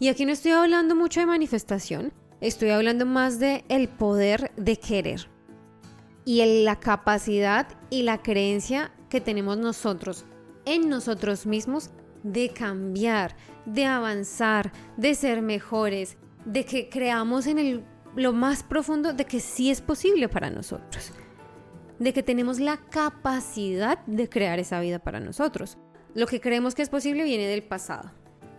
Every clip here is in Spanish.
Y aquí no estoy hablando mucho de manifestación, estoy hablando más de el poder de querer y la capacidad y la creencia que tenemos nosotros en nosotros mismos de cambiar, de avanzar, de ser mejores, de que creamos en el, lo más profundo de que sí es posible para nosotros, de que tenemos la capacidad de crear esa vida para nosotros. Lo que creemos que es posible viene del pasado.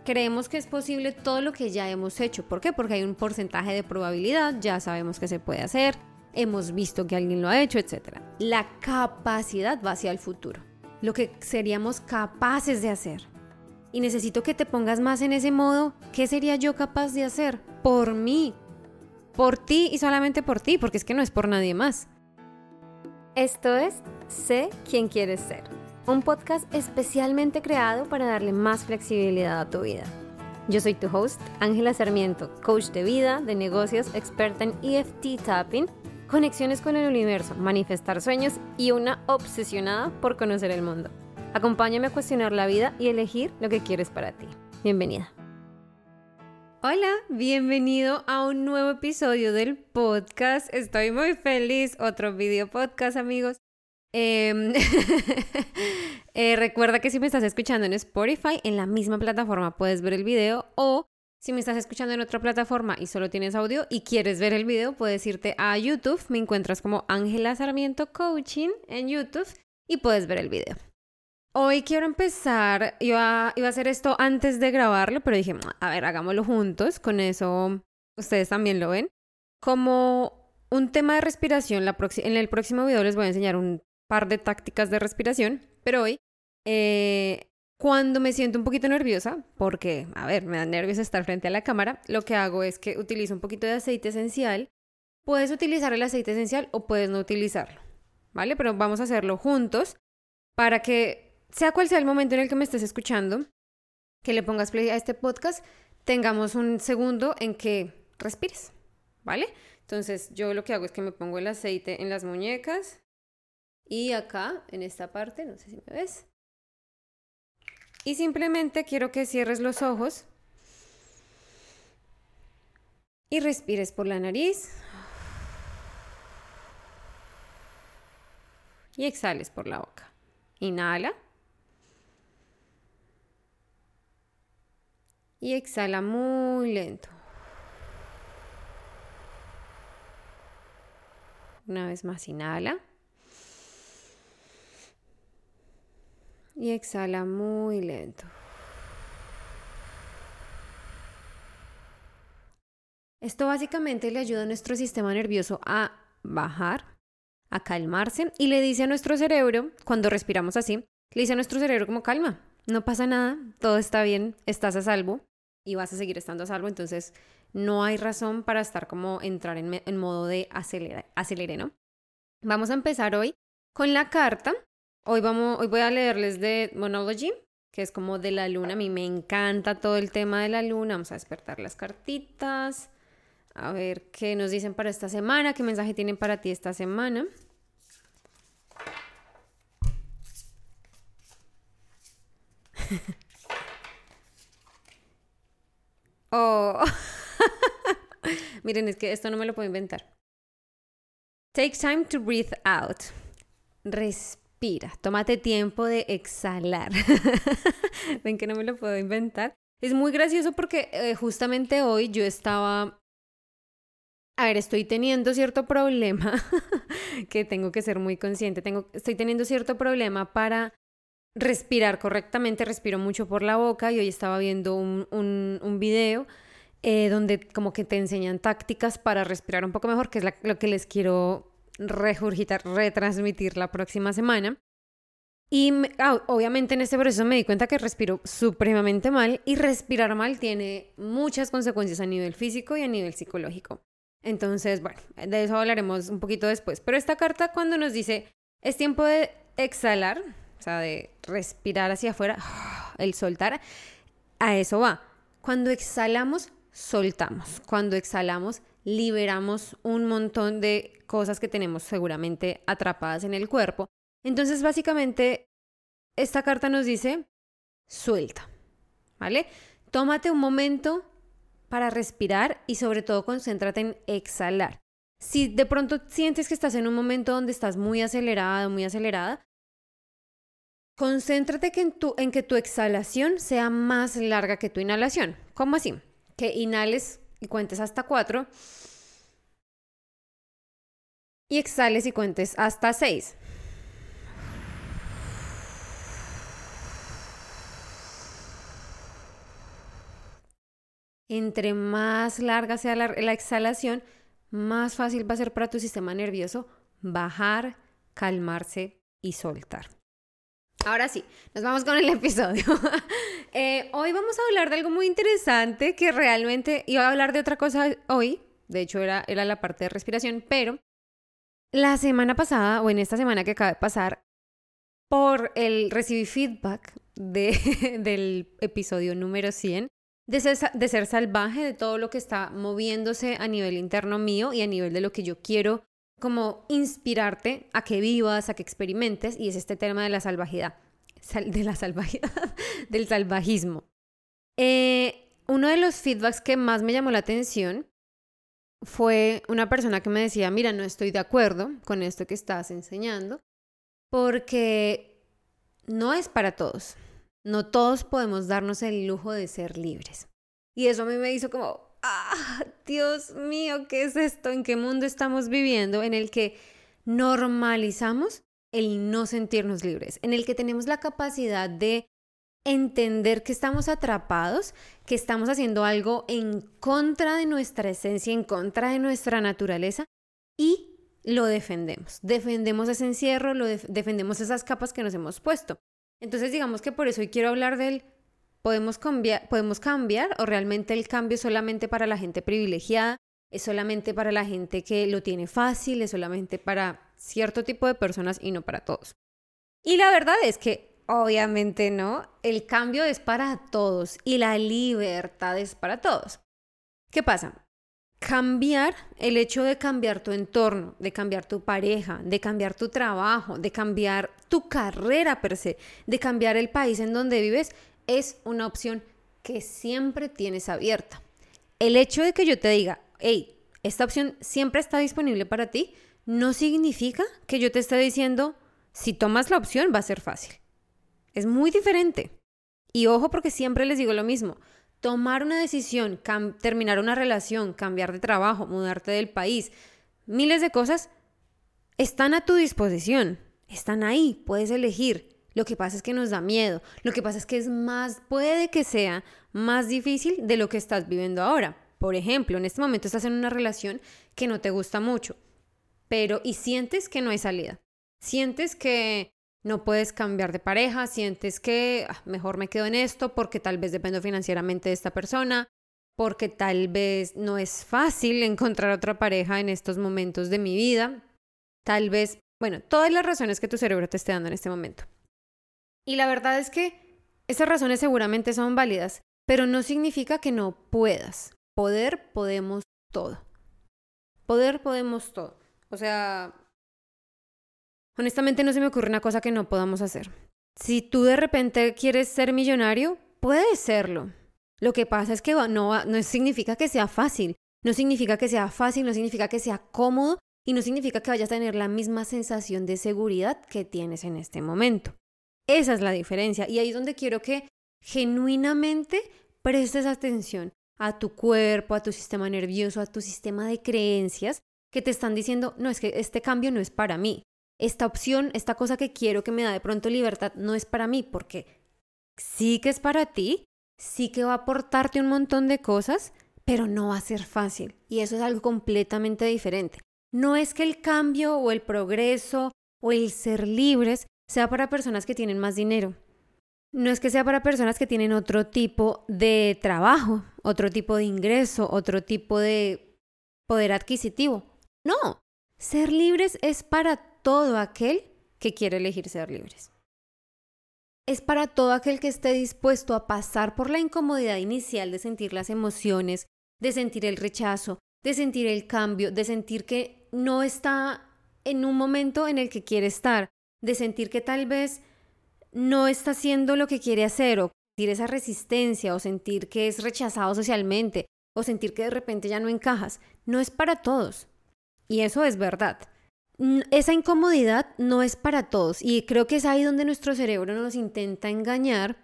Creemos que es posible todo lo que ya hemos hecho. ¿Por qué? Porque hay un porcentaje de probabilidad, ya sabemos que se puede hacer, hemos visto que alguien lo ha hecho, etc. La capacidad va hacia el futuro, lo que seríamos capaces de hacer. Y necesito que te pongas más en ese modo, ¿qué sería yo capaz de hacer? Por mí, por ti y solamente por ti, porque es que no es por nadie más. Esto es Sé quién quieres ser, un podcast especialmente creado para darle más flexibilidad a tu vida. Yo soy tu host, Ángela Sarmiento, coach de vida, de negocios, experta en EFT tapping conexiones con el universo, manifestar sueños y una obsesionada por conocer el mundo. Acompáñame a cuestionar la vida y elegir lo que quieres para ti. Bienvenida. Hola, bienvenido a un nuevo episodio del podcast. Estoy muy feliz. Otro video podcast, amigos. Em, eh, recuerda que si me estás escuchando en Spotify, en la misma plataforma puedes ver el video o si me estás escuchando en otra plataforma y solo tienes audio y quieres ver el video, puedes irte a YouTube. Me encuentras como Ángela Sarmiento Coaching en YouTube y puedes ver el video. Hoy quiero empezar, iba, iba a hacer esto antes de grabarlo, pero dije, a ver, hagámoslo juntos, con eso ustedes también lo ven. Como un tema de respiración, en el próximo video les voy a enseñar un par de tácticas de respiración, pero hoy eh, cuando me siento un poquito nerviosa, porque, a ver, me da nervios estar frente a la cámara, lo que hago es que utilizo un poquito de aceite esencial. Puedes utilizar el aceite esencial o puedes no utilizarlo, ¿vale? Pero vamos a hacerlo juntos para que, sea cual sea el momento en el que me estés escuchando, que le pongas play a este podcast, tengamos un segundo en que respires, ¿vale? Entonces yo lo que hago es que me pongo el aceite en las muñecas y acá, en esta parte, no sé si me ves, y simplemente quiero que cierres los ojos y respires por la nariz. Y exhales por la boca. Inhala. Y exhala muy lento. Una vez más, inhala. Y exhala muy lento. Esto básicamente le ayuda a nuestro sistema nervioso a bajar, a calmarse y le dice a nuestro cerebro, cuando respiramos así, le dice a nuestro cerebro como calma, no pasa nada, todo está bien, estás a salvo y vas a seguir estando a salvo, entonces no hay razón para estar como entrar en, modo de acelerar, acelere, ¿no? Vamos a empezar hoy con la carta Hoy, vamos, hoy voy a leerles de Monology, que es como de la luna. A mí me encanta todo el tema de la luna. Vamos a despertar las cartitas. A ver qué nos dicen para esta semana, qué mensaje tienen para ti esta semana. oh. Miren, es que esto no me lo puedo inventar. Take time to breathe out. Respira, tómate tiempo de exhalar. Ven que no me lo puedo inventar. Es muy gracioso porque eh, justamente hoy yo estaba... A ver, estoy teniendo cierto problema que tengo que ser muy consciente. Tengo, estoy teniendo cierto problema para respirar correctamente. Respiro mucho por la boca y hoy estaba viendo un, un, video eh, donde como que te enseñan tácticas para respirar un poco mejor, que es lo que les quiero regurgitar, retransmitir la próxima semana. Y ah, obviamente en este proceso me di cuenta que respiro supremamente mal y respirar mal tiene muchas consecuencias a nivel físico y a nivel psicológico. Entonces, bueno, de eso hablaremos un poquito después. Pero esta carta cuando nos dice, es tiempo de exhalar, o sea, de respirar hacia afuera, el soltar, a eso va. Cuando exhalamos, soltamos. Cuando exhalamos, liberamos un montón de cosas que tenemos seguramente atrapadas en el cuerpo. Entonces, básicamente, esta carta nos dice, suelta, ¿vale? Tómate un momento para respirar y sobre todo concéntrate en exhalar. Si de pronto sientes que estás en un momento donde estás muy acelerada, muy acelerada, concéntrate en, en que tu exhalación sea más larga que tu inhalación. ¿Cómo así? Que inhales y cuentes hasta cuatro y exhales y cuentes hasta seis. Entre más larga sea la, exhalación, más fácil va a ser para tu sistema nervioso bajar, calmarse y soltar. Ahora sí, nos vamos con el episodio. Eh, hoy vamos a hablar de algo muy interesante que realmente iba a hablar de otra cosa hoy. De hecho, era, era la parte de respiración, pero la semana pasada o en esta semana que acaba de pasar, por el recibí feedback de, del episodio número 100 de ser, salvaje, de todo lo que está moviéndose a nivel interno mío y a nivel de lo que yo quiero como inspirarte a que vivas, a que experimentes, y es este tema de la salvajidad, de la salvajidad, del salvajismo. Eh, uno de los feedbacks que más me llamó la atención fue una persona que me decía, mira, no estoy de acuerdo con esto que estás enseñando, porque no es para todos. No todos podemos darnos el lujo de ser libres. Y eso a mí me hizo como, ah, Dios mío, ¿qué es esto? ¿En qué mundo estamos viviendo en el que normalizamos el no sentirnos libres? En el que tenemos la capacidad de entender que estamos atrapados, que estamos haciendo algo en contra de nuestra esencia, en contra de nuestra naturaleza y lo defendemos. Defendemos ese encierro, defendemos esas capas que nos hemos puesto. Entonces digamos que por eso hoy quiero hablar del podemos cambiar, podemos cambiar o realmente el cambio es solamente para la gente privilegiada, es solamente para la gente que lo tiene fácil, es solamente para cierto tipo de personas y no para todos. Y la verdad es que obviamente no, el cambio es para todos y la libertad es para todos. ¿Qué pasa? cambiar, el hecho de cambiar tu entorno, de cambiar tu pareja, de cambiar tu trabajo, de cambiar tu carrera per se, de cambiar el país en donde vives, es una opción que siempre tienes abierta. El hecho de que yo te diga, hey, esta opción siempre está disponible para ti, no significa que yo te esté diciendo, si tomas la opción va a ser fácil. Es muy diferente. Y ojo porque siempre les digo lo mismo, tomar una decisión, terminar una relación, cambiar de trabajo, mudarte del país, miles de cosas están a tu disposición, están ahí, puedes elegir. Lo que pasa es que nos da miedo, lo que pasa es que es más, puede que sea más difícil de lo que estás viviendo ahora. Por ejemplo, en este momento estás en una relación que no te gusta mucho, pero y sientes que no hay salida. Sientes que no puedes cambiar de pareja, sientes que ah, mejor me quedo en esto porque tal vez dependo financieramente de esta persona, porque tal vez no es fácil encontrar otra pareja en estos momentos de mi vida, tal vez, bueno, todas las razones que tu cerebro te esté dando en este momento. Y la verdad es que esas razones seguramente son válidas, pero no significa que no puedas. Poder podemos todo. Poder podemos todo. O sea, Honestamente no se me ocurre una cosa que no podamos hacer. Si tú de repente quieres ser millonario, puedes serlo. Lo que pasa es que no, no significa que sea fácil. No significa que sea fácil, no significa que sea cómodo y no significa que vayas a tener la misma sensación de seguridad que tienes en este momento. Esa es la diferencia y ahí es donde quiero que genuinamente prestes atención a tu cuerpo, a tu sistema nervioso, a tu sistema de creencias que te están diciendo, no es que este cambio no es para mí, esta opción, esta cosa que quiero que me da de pronto libertad, no es para mí, porque sí que es para ti, sí que va a aportarte un montón de cosas, pero no va a ser fácil. Y eso es algo completamente diferente. No es que el cambio o el progreso o el ser libres sea para personas que tienen más dinero. No es que sea para personas que tienen otro tipo de trabajo, otro tipo de ingreso, otro tipo de poder adquisitivo. No, ser libres es para todo aquel que quiere elegir ser libres. Es para todo aquel que esté dispuesto a pasar por la incomodidad inicial de sentir las emociones, de sentir el rechazo, de sentir el cambio, de sentir que no está en un momento en el que quiere estar, de sentir que tal vez no está haciendo lo que quiere hacer o sentir esa resistencia o sentir que es rechazado socialmente o sentir que de repente ya no encajas, no es para todos. Y eso es verdad. Esa incomodidad no es para todos y creo que es ahí donde nuestro cerebro nos intenta engañar,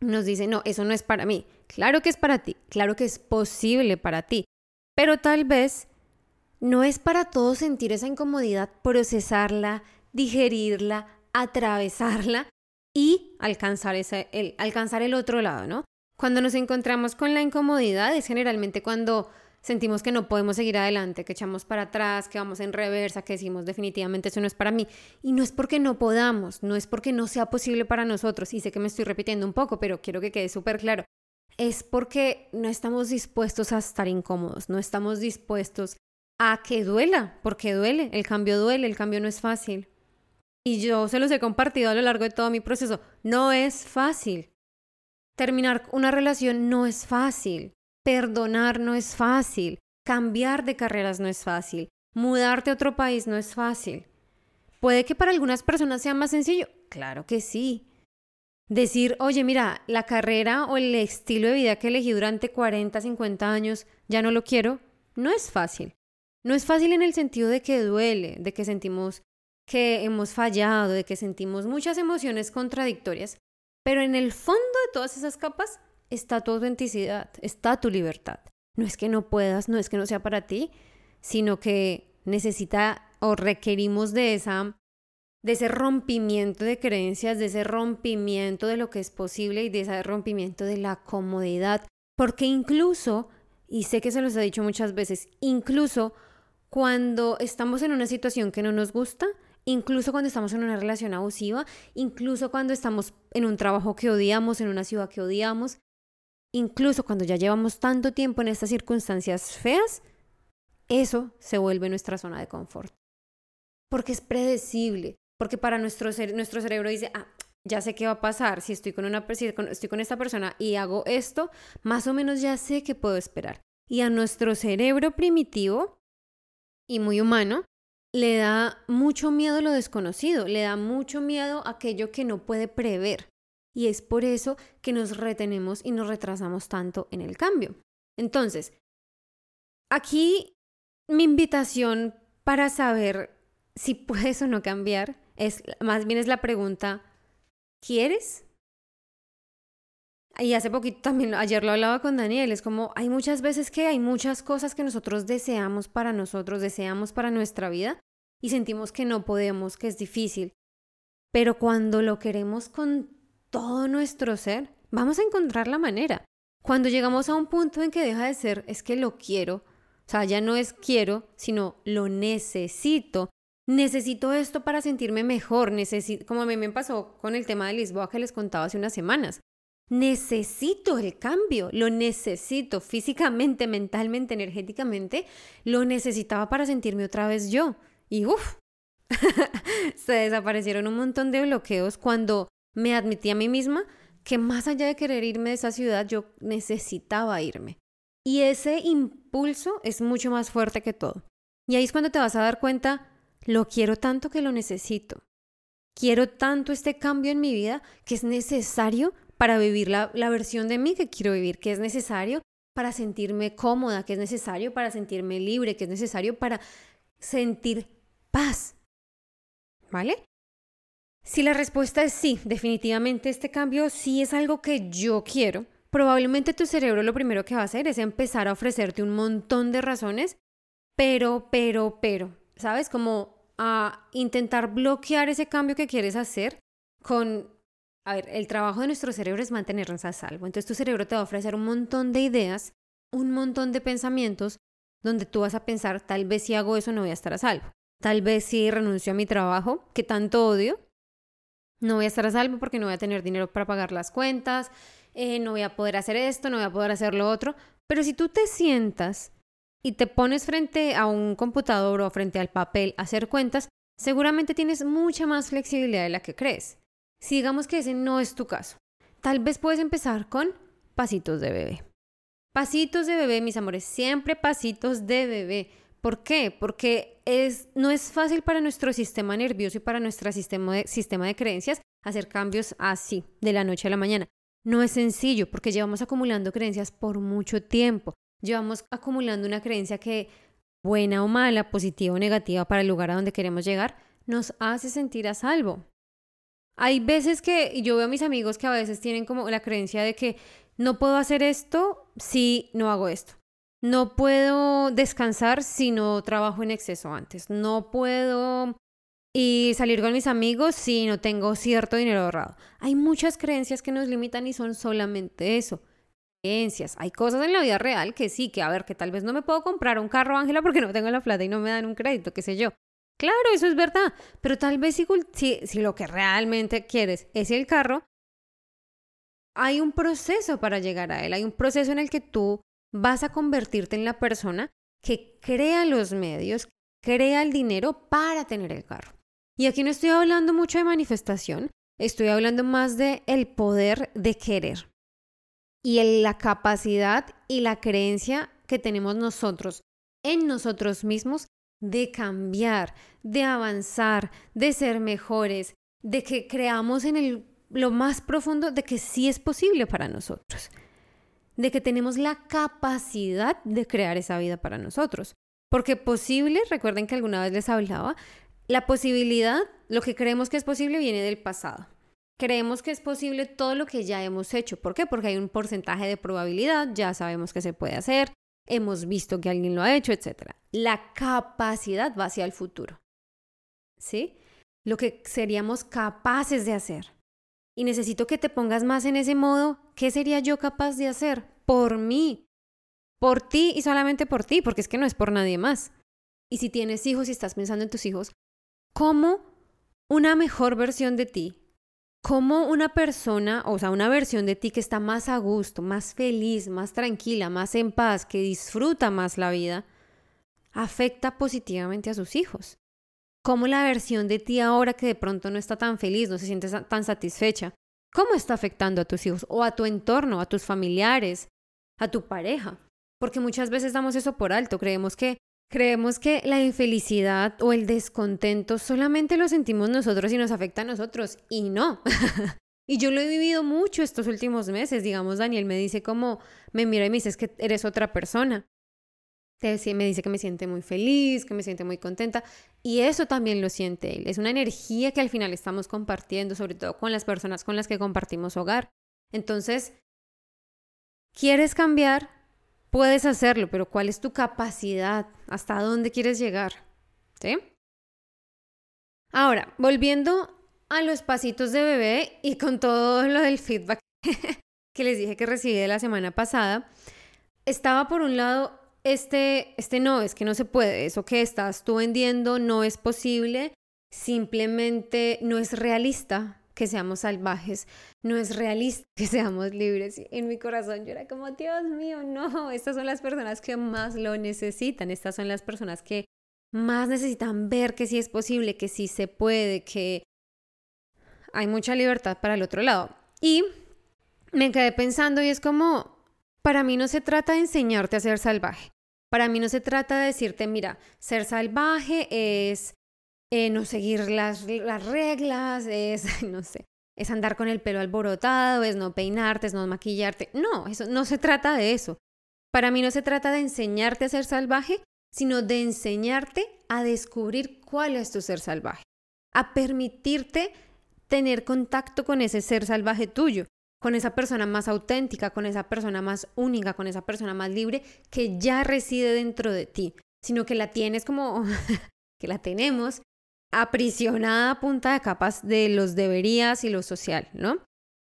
nos dice, no, eso no es para mí. Claro que es para ti, claro que es posible para ti, pero tal vez no es para todos sentir esa incomodidad, procesarla, digerirla, atravesarla y alcanzar, ese, el, alcanzar el otro lado, ¿no? Cuando nos encontramos con la incomodidad es generalmente cuando sentimos que no podemos seguir adelante, que echamos para atrás, que vamos en reversa, que decimos definitivamente eso no es para mí. Y no es porque no podamos, no es porque no sea posible para nosotros. Y sé que me estoy repitiendo un poco, pero quiero que quede súper claro. Es porque no estamos dispuestos a estar incómodos, no estamos dispuestos a que duela, porque duele, el cambio duele, el cambio no es fácil. Y yo se los he compartido a lo largo de todo mi proceso, no es fácil. Terminar una relación no es fácil. Perdonar no es fácil. Cambiar de carreras no es fácil. Mudarte a otro país no es fácil. ¿Puede que para algunas personas sea más sencillo? Claro que sí. Decir, oye, mira, la carrera o el estilo de vida que elegí durante 40, 50 años, ya no lo quiero, no es fácil. No es fácil en el sentido de que duele, de que sentimos que hemos fallado, de que sentimos muchas emociones contradictorias, pero en el fondo de todas esas capas está tu autenticidad, está tu libertad. No es que no puedas, no es que no sea para ti, sino que necesita o requerimos de esa de ese rompimiento de creencias, de ese rompimiento de lo que es posible y de ese rompimiento de la comodidad, porque incluso, y sé que se los he dicho muchas veces, incluso cuando estamos en una situación que no nos gusta, incluso cuando estamos en una relación abusiva, incluso cuando estamos en un trabajo que odiamos, en una ciudad que odiamos, incluso cuando ya llevamos tanto tiempo en estas circunstancias feas, eso se vuelve nuestra zona de confort. Porque es predecible, porque para nuestro, cerebro dice, ah, ya sé qué va a pasar, si estoy con, una, si estoy con esta persona y hago esto, más o menos ya sé qué puedo esperar. Y a nuestro cerebro primitivo y muy humano, le da mucho miedo lo desconocido, le da mucho miedo aquello que no puede prever. Y es por eso que nos retenemos y nos retrasamos tanto en el cambio. Entonces, aquí mi invitación para saber si puedes o no cambiar es más bien es la pregunta, ¿quieres? Y hace poquito también, ayer lo hablaba con Daniel, es como hay muchas veces que hay muchas cosas que nosotros deseamos para nosotros, deseamos para nuestra vida y sentimos que no podemos, que es difícil. Pero cuando lo queremos con todo nuestro ser, vamos a encontrar la manera. Cuando llegamos a un punto en que deja de ser, es que lo quiero, o sea, ya no es quiero, sino lo necesito. Necesito esto para sentirme mejor, necesito, como a mí me pasó con el tema de Lisboa que les contaba hace unas semanas. Necesito el cambio, lo necesito físicamente, mentalmente, energéticamente, lo necesitaba para sentirme otra vez yo. Y uff, se desaparecieron un montón de bloqueos cuando me admití a mí misma que más allá de querer irme de esa ciudad, yo necesitaba irme. Y ese impulso es mucho más fuerte que todo. Y ahí es cuando te vas a dar cuenta, lo quiero tanto que lo necesito. Quiero tanto este cambio en mi vida que es necesario para vivir la, versión de mí que quiero vivir, que es necesario para sentirme cómoda, que es necesario para sentirme libre, que es necesario para sentir paz. ¿Vale? Si la respuesta es sí, definitivamente este cambio sí es algo que yo quiero, probablemente tu cerebro lo primero que va a hacer es empezar a ofrecerte un montón de razones, pero, pero, pero, ¿sabes? Como a intentar bloquear ese cambio que quieres hacer con, a ver, el trabajo de nuestro cerebro es mantenernos a salvo. Entonces tu cerebro te va a ofrecer un montón de ideas, un montón de pensamientos, donde tú vas a pensar, tal vez si hago eso no voy a estar a salvo. Tal vez si renuncio a mi trabajo, que tanto odio, no voy a estar a salvo porque no voy a tener dinero para pagar las cuentas, eh, no voy a poder hacer esto, no voy a poder hacer lo otro. Pero si tú te sientas y te pones frente a un computador o frente al papel a hacer cuentas, seguramente tienes mucha más flexibilidad de la que crees. Si digamos que ese no es tu caso, tal vez puedes empezar con pasitos de bebé. Pasitos de bebé, mis amores, siempre pasitos de bebé. ¿Por qué? Porque es, no es fácil para nuestro sistema nervioso y para nuestro sistema de, sistema de creencias hacer cambios así, de la noche a la mañana. No es sencillo porque llevamos acumulando creencias por mucho tiempo. llevamos acumulando una creencia que, buena o mala, positiva o negativa para el lugar a donde queremos llegar, nos hace sentir a salvo. Hay veces que yo veo a mis amigos que a veces tienen como la creencia de que no puedo hacer esto si no hago esto. No puedo descansar si no trabajo en exceso antes. No puedo y salir con mis amigos si no tengo cierto dinero ahorrado. Hay muchas creencias que nos limitan y son solamente eso. Creencias. Hay cosas en la vida real que sí, que a ver, que tal vez no me puedo comprar un carro, Ángela, porque no tengo la plata y no me dan un crédito, qué sé yo. Claro, eso es verdad, pero tal vez si, lo que realmente quieres es el carro, hay un proceso para llegar a él, hay un proceso en el que tú vas a convertirte en la persona que crea los medios, crea el dinero para tener el carro. Y aquí no estoy hablando mucho de manifestación, estoy hablando más de el poder de querer y la capacidad y la creencia que tenemos nosotros en nosotros mismos de cambiar, de avanzar, de ser mejores, de que creamos en el, lo más profundo de que sí es posible para nosotros, de que tenemos la capacidad de crear esa vida para nosotros. Porque posible, recuerden que alguna vez les hablaba, la posibilidad, lo que creemos que es posible, viene del pasado. Creemos que es posible todo lo que ya hemos hecho. ¿Por qué? Porque hay un porcentaje de probabilidad, ya sabemos que se puede hacer, hemos visto que alguien lo ha hecho, etc. La capacidad va hacia el futuro. ¿Sí? Lo que seríamos capaces de hacer. Y necesito que te pongas más en ese modo. ¿Qué sería yo capaz de hacer? Por mí. Por ti y solamente por ti, porque es que no es por nadie más. Y si tienes hijos y estás pensando en tus hijos, como una mejor versión de ti, como una persona, o sea, una versión de ti que está más a gusto, más feliz, más tranquila, más en paz, que disfruta más la vida, afecta positivamente a sus hijos. Como la versión de ti ahora que de pronto no está tan feliz, no se siente tan satisfecha, ¿cómo está afectando a tus hijos o a tu entorno, a tus familiares, a tu pareja? Porque muchas veces damos eso por alto, creemos que Creemos que la infelicidad o el descontento solamente lo sentimos nosotros y nos afecta a nosotros y no. y yo lo he vivido mucho estos últimos meses. Digamos, Daniel me dice como, me mira y me dice es que eres otra persona. Me dice que me siente muy feliz, que me siente muy contenta. Y eso también lo siente él. Es una energía que al final estamos compartiendo, sobre todo con las personas con las que compartimos hogar. Entonces, ¿quieres cambiar? Puedes hacerlo, pero ¿cuál es tu capacidad? ¿Hasta dónde quieres llegar? ¿Sí? Ahora, volviendo a los pasitos de bebé y con todo lo del feedback que les dije que recibí de la semana pasada, estaba por un lado este, este no, es que no se puede, eso que estás tú vendiendo no es posible, simplemente no es realista, que seamos salvajes, no es realista que seamos libres. En mi corazón yo era como, Dios mío, no, estas son las personas que más lo necesitan, estas son las personas que más necesitan ver que sí es posible, que sí se puede, que hay mucha libertad para el otro lado. Y me quedé pensando y es como, para mí no se trata de enseñarte a ser salvaje. Para mí no se trata de decirte, mira, ser salvaje es eh, no seguir las, las reglas, es, no sé, es andar con el pelo alborotado, es no peinarte, es no maquillarte. No, eso no se trata de eso. Para mí no se trata de enseñarte a ser salvaje, sino de enseñarte a descubrir cuál es tu ser salvaje, a permitirte tener contacto con ese ser salvaje tuyo, con esa persona más auténtica, con esa persona más única, con esa persona más libre que ya reside dentro de ti, sino que la tienes como que la tenemos aprisionada punta de capas de los deberías y lo social, ¿no?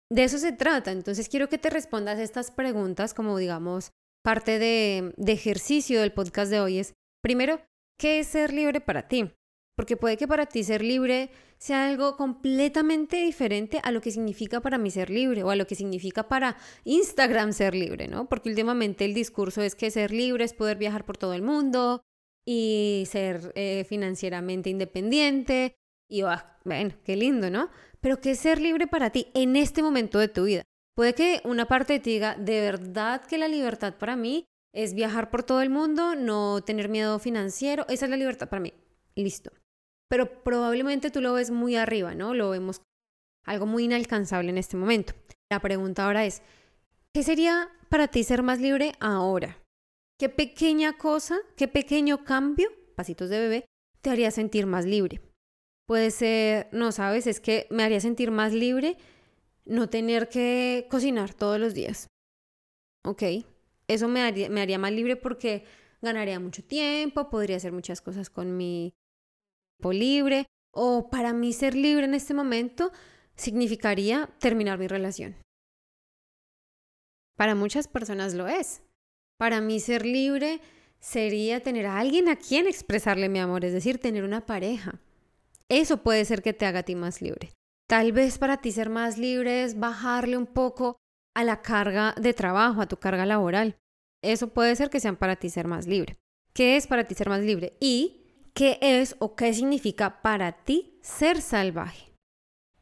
De eso se trata. Entonces quiero que te respondas estas preguntas como, digamos, parte de, de ejercicio del podcast de hoy es, primero, ¿qué es ser libre para ti? Porque puede que para ti ser libre sea algo completamente diferente a lo que significa para mí ser libre o a lo que significa para Instagram ser libre, ¿no? Porque últimamente el discurso es que ser libre es poder viajar por todo el mundo, y ser eh, financieramente independiente. Y bueno, qué lindo, ¿no? Pero ¿qué es ser libre para ti en este momento de tu vida? Puede que una parte de ti diga, de verdad que la libertad para mí es viajar por todo el mundo, no tener miedo financiero, esa es la libertad para mí. Listo. Pero probablemente tú lo ves muy arriba, ¿no? Lo vemos algo muy inalcanzable en este momento. La pregunta ahora es, ¿qué sería para ti ser más libre ahora? ¿Qué pequeña cosa, qué pequeño cambio, pasitos de bebé, te haría sentir más libre? Puede ser, no sabes, es que me haría sentir más libre no tener que cocinar todos los días. Ok, eso me haría, me haría más libre porque ganaría mucho tiempo, podría hacer muchas cosas con mi tiempo libre. O para mí ser libre en este momento significaría terminar mi relación. Para muchas personas lo es. Para mí ser libre sería tener a alguien a quien expresarle mi amor, es decir, tener una pareja. Eso puede ser que te haga a ti más libre. Tal vez para ti ser más libre es bajarle un poco a la carga de trabajo, a tu carga laboral. Eso puede ser que sean para ti ser más libre. ¿Qué es para ti ser más libre? Y qué es o qué significa para ti ser salvaje.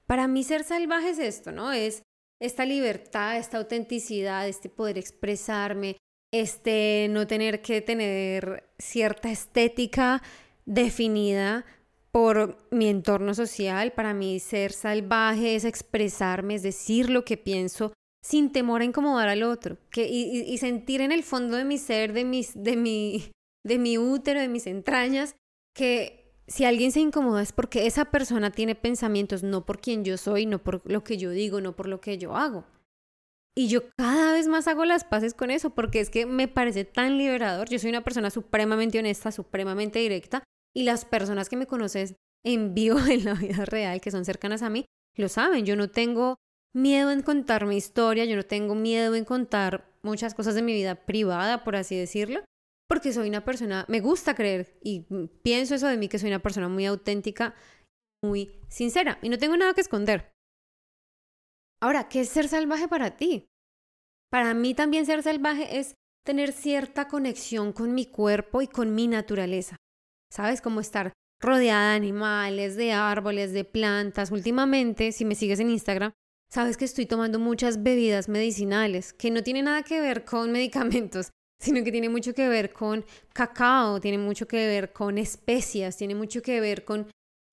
Para mí ser salvaje es esto, ¿no? Es esta libertad, esta autenticidad, este poder expresarme, este no tener que tener cierta estética definida por mi entorno social. Para mí ser salvaje es expresarme, es decir lo que pienso sin temor a incomodar al otro que, y, sentir en el fondo de mi ser, de, mis, de, mi, de mi útero, de mis entrañas, que si alguien se incomoda es porque esa persona tiene pensamientos, no por quien yo soy, no por lo que yo digo, no por lo que yo hago. Y yo cada vez más hago las paces con eso porque es que me parece tan liberador. Yo soy una persona supremamente honesta, supremamente directa y las personas que me conocen en vivo en la vida real, que son cercanas a mí, lo saben. Yo no tengo miedo en contar mi historia, yo no tengo miedo en contar muchas cosas de mi vida privada, por así decirlo, porque soy una persona, me gusta creer y pienso eso de mí, que soy una persona muy auténtica, muy sincera y no tengo nada que esconder. Ahora, ¿qué es ser salvaje para ti? Para mí también ser salvaje es tener cierta conexión con mi cuerpo y con mi naturaleza. ¿Sabes? Como estar rodeada de animales, de árboles, de plantas. Últimamente, si me sigues en Instagram, sabes que estoy tomando muchas bebidas medicinales que no tienen nada que ver con medicamentos, sino que tiene mucho que ver con cacao, tiene mucho que ver con especias, tiene mucho que ver con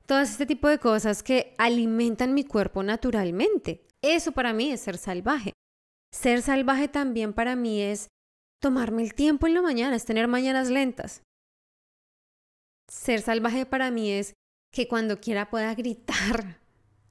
todo este tipo de cosas que alimentan mi cuerpo naturalmente. Eso para mí es ser salvaje. Ser salvaje también para mí es tomarme el tiempo en la mañana, es tener mañanas lentas. Ser salvaje para mí es que cuando quiera pueda gritar.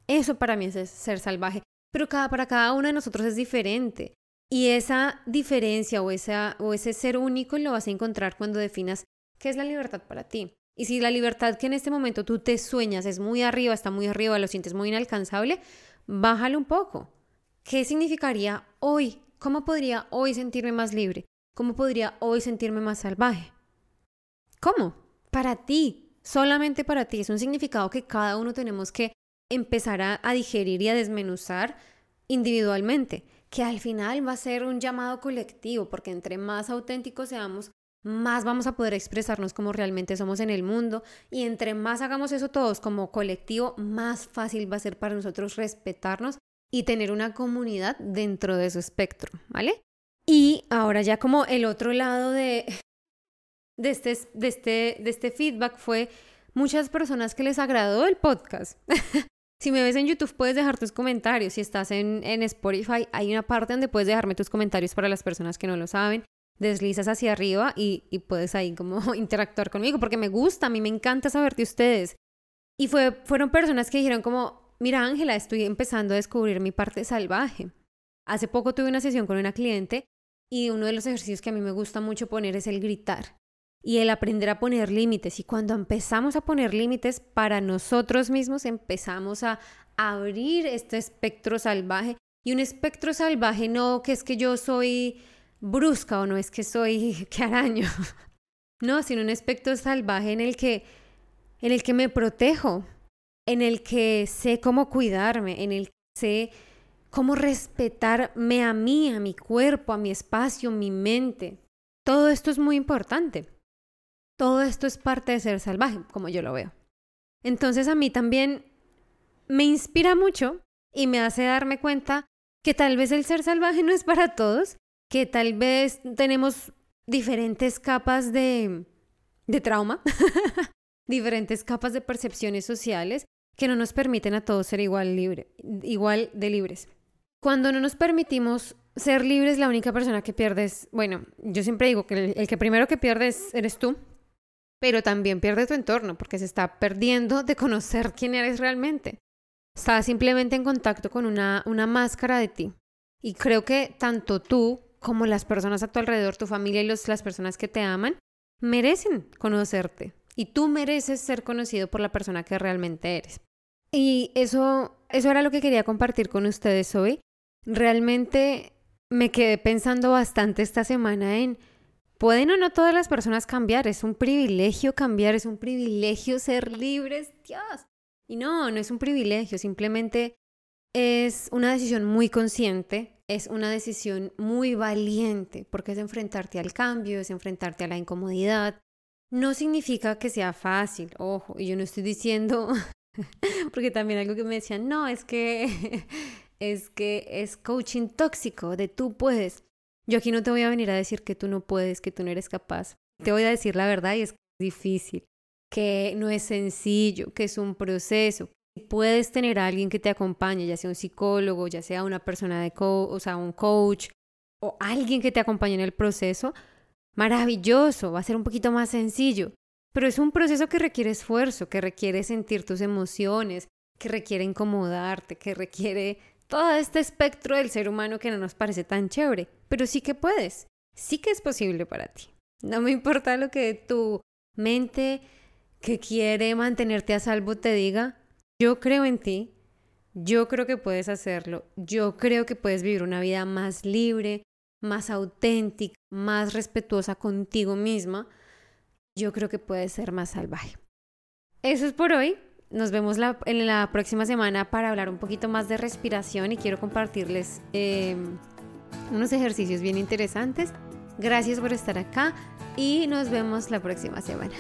Eso para mí es ser salvaje pero cada, para cada uno de nosotros es diferente. Y esa diferencia o, esa, o ese ser único lo vas a encontrar cuando definas qué es la libertad para ti. Y si la libertad que en este momento tú te sueñas es muy arriba, está muy arriba, lo sientes muy inalcanzable, bájalo un poco. ¿Qué significaría hoy? ¿Cómo podría hoy sentirme más libre? ¿Cómo podría hoy sentirme más salvaje? ¿Cómo? Para ti, solamente para ti. Es un significado que cada uno tenemos que empezar a, digerir y a desmenuzar individualmente, que al final va a ser un llamado colectivo, porque entre más auténticos seamos, más vamos a poder expresarnos como realmente somos en el mundo y entre más hagamos eso todos como colectivo, más fácil va a ser para nosotros respetarnos y tener una comunidad dentro de su espectro, ¿vale? Y ahora ya como el otro lado de, de, este, de, este, de este feedback fue muchas personas que les agradó el podcast. Si me ves en YouTube puedes dejar tus comentarios. Si estás en, Spotify hay una parte donde puedes dejarme tus comentarios para las personas que no lo saben. Deslizas hacia arriba y, puedes ahí como interactuar conmigo porque me gusta, a mí me encanta saber de ustedes. Y fue, fueron personas que dijeron como, mira Ángela, estoy empezando a descubrir mi parte salvaje. Hace poco tuve una sesión con una cliente y uno de los ejercicios que a mí me gusta mucho poner es el gritar y el aprender a poner límites. Y cuando empezamos a poner límites para nosotros mismos, empezamos a abrir este espectro salvaje. Y un espectro salvaje no que es que yo soy brusca o no es que soy que araño. No, sino un espectro salvaje en el que en el que me protejo, en el que sé cómo cuidarme, en el que sé cómo respetarme a mí, a mi cuerpo, a mi espacio, mi mente. Todo esto es muy importante. Todo esto es parte de ser salvaje, como yo lo veo. Entonces a mí también me inspira mucho y me hace darme cuenta que tal vez el ser salvaje no es para todos, que tal vez tenemos diferentes capas de, de trauma, diferentes capas de percepciones sociales que no nos permiten a todos ser igual, libre, igual de libres. Cuando no nos permitimos ser libres, la única persona que pierdes, bueno, yo siempre digo que el, que primero que pierdes eres tú, pero también pierde tu entorno porque se está perdiendo de conocer quién eres realmente. Estás simplemente en contacto con una, una máscara de ti. Y creo que tanto tú como las personas a tu alrededor, tu familia y los, las personas que te aman, merecen conocerte. Y tú mereces ser conocido por la persona que realmente eres. Y eso, eso era lo que quería compartir con ustedes hoy. Realmente me quedé pensando bastante esta semana en, ¿pueden o no todas las personas cambiar? Es un privilegio cambiar, es un privilegio ser libres, Dios. Y no, no es un privilegio, simplemente es una decisión muy consciente, es una decisión muy valiente, porque es enfrentarte al cambio, es enfrentarte a la incomodidad. No significa que sea fácil, ojo, yo no estoy diciendo, porque también algo que me decían, no, es que es que es coaching tóxico, de tú puedes. Yo aquí no te voy a venir a decir que tú no puedes, que tú no eres capaz. Te voy a decir la verdad y es difícil, que no es sencillo, que es un proceso, puedes tener a alguien que te acompañe, ya sea un psicólogo, ya sea una persona de coach, o sea, un coach o alguien que te acompañe en el proceso, maravilloso, va a ser un poquito más sencillo. Pero es un proceso que requiere esfuerzo, que requiere sentir tus emociones, que requiere incomodarte, que requiere todo este espectro del ser humano que no nos parece tan chévere. Pero sí que puedes, sí que es posible para ti. No me importa lo que tu mente que quiere mantenerte a salvo te diga, yo creo en ti, yo creo que puedes hacerlo, yo creo que puedes vivir una vida más libre, más auténtica, más respetuosa contigo misma, yo creo que puedes ser más salvaje. Eso es por hoy. Nos vemos en la próxima semana para hablar un poquito más de respiración y quiero compartirles em, unos ejercicios bien interesantes. Gracias por estar acá y nos vemos la próxima semana.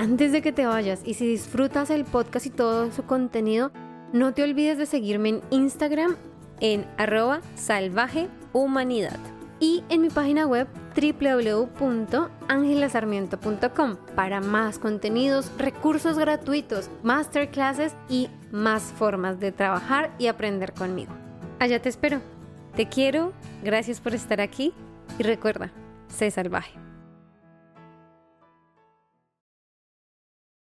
Antes de que te vayas y si disfrutas el podcast y todo su contenido, no te olvides de seguirme en Instagram en arroba salvajehumanidad y en mi página web www.angelasarmiento.com para más contenidos, recursos gratuitos, masterclasses y más formas de trabajar y aprender conmigo. Allá te espero. Te quiero, gracias por estar aquí y recuerda, sé salvaje.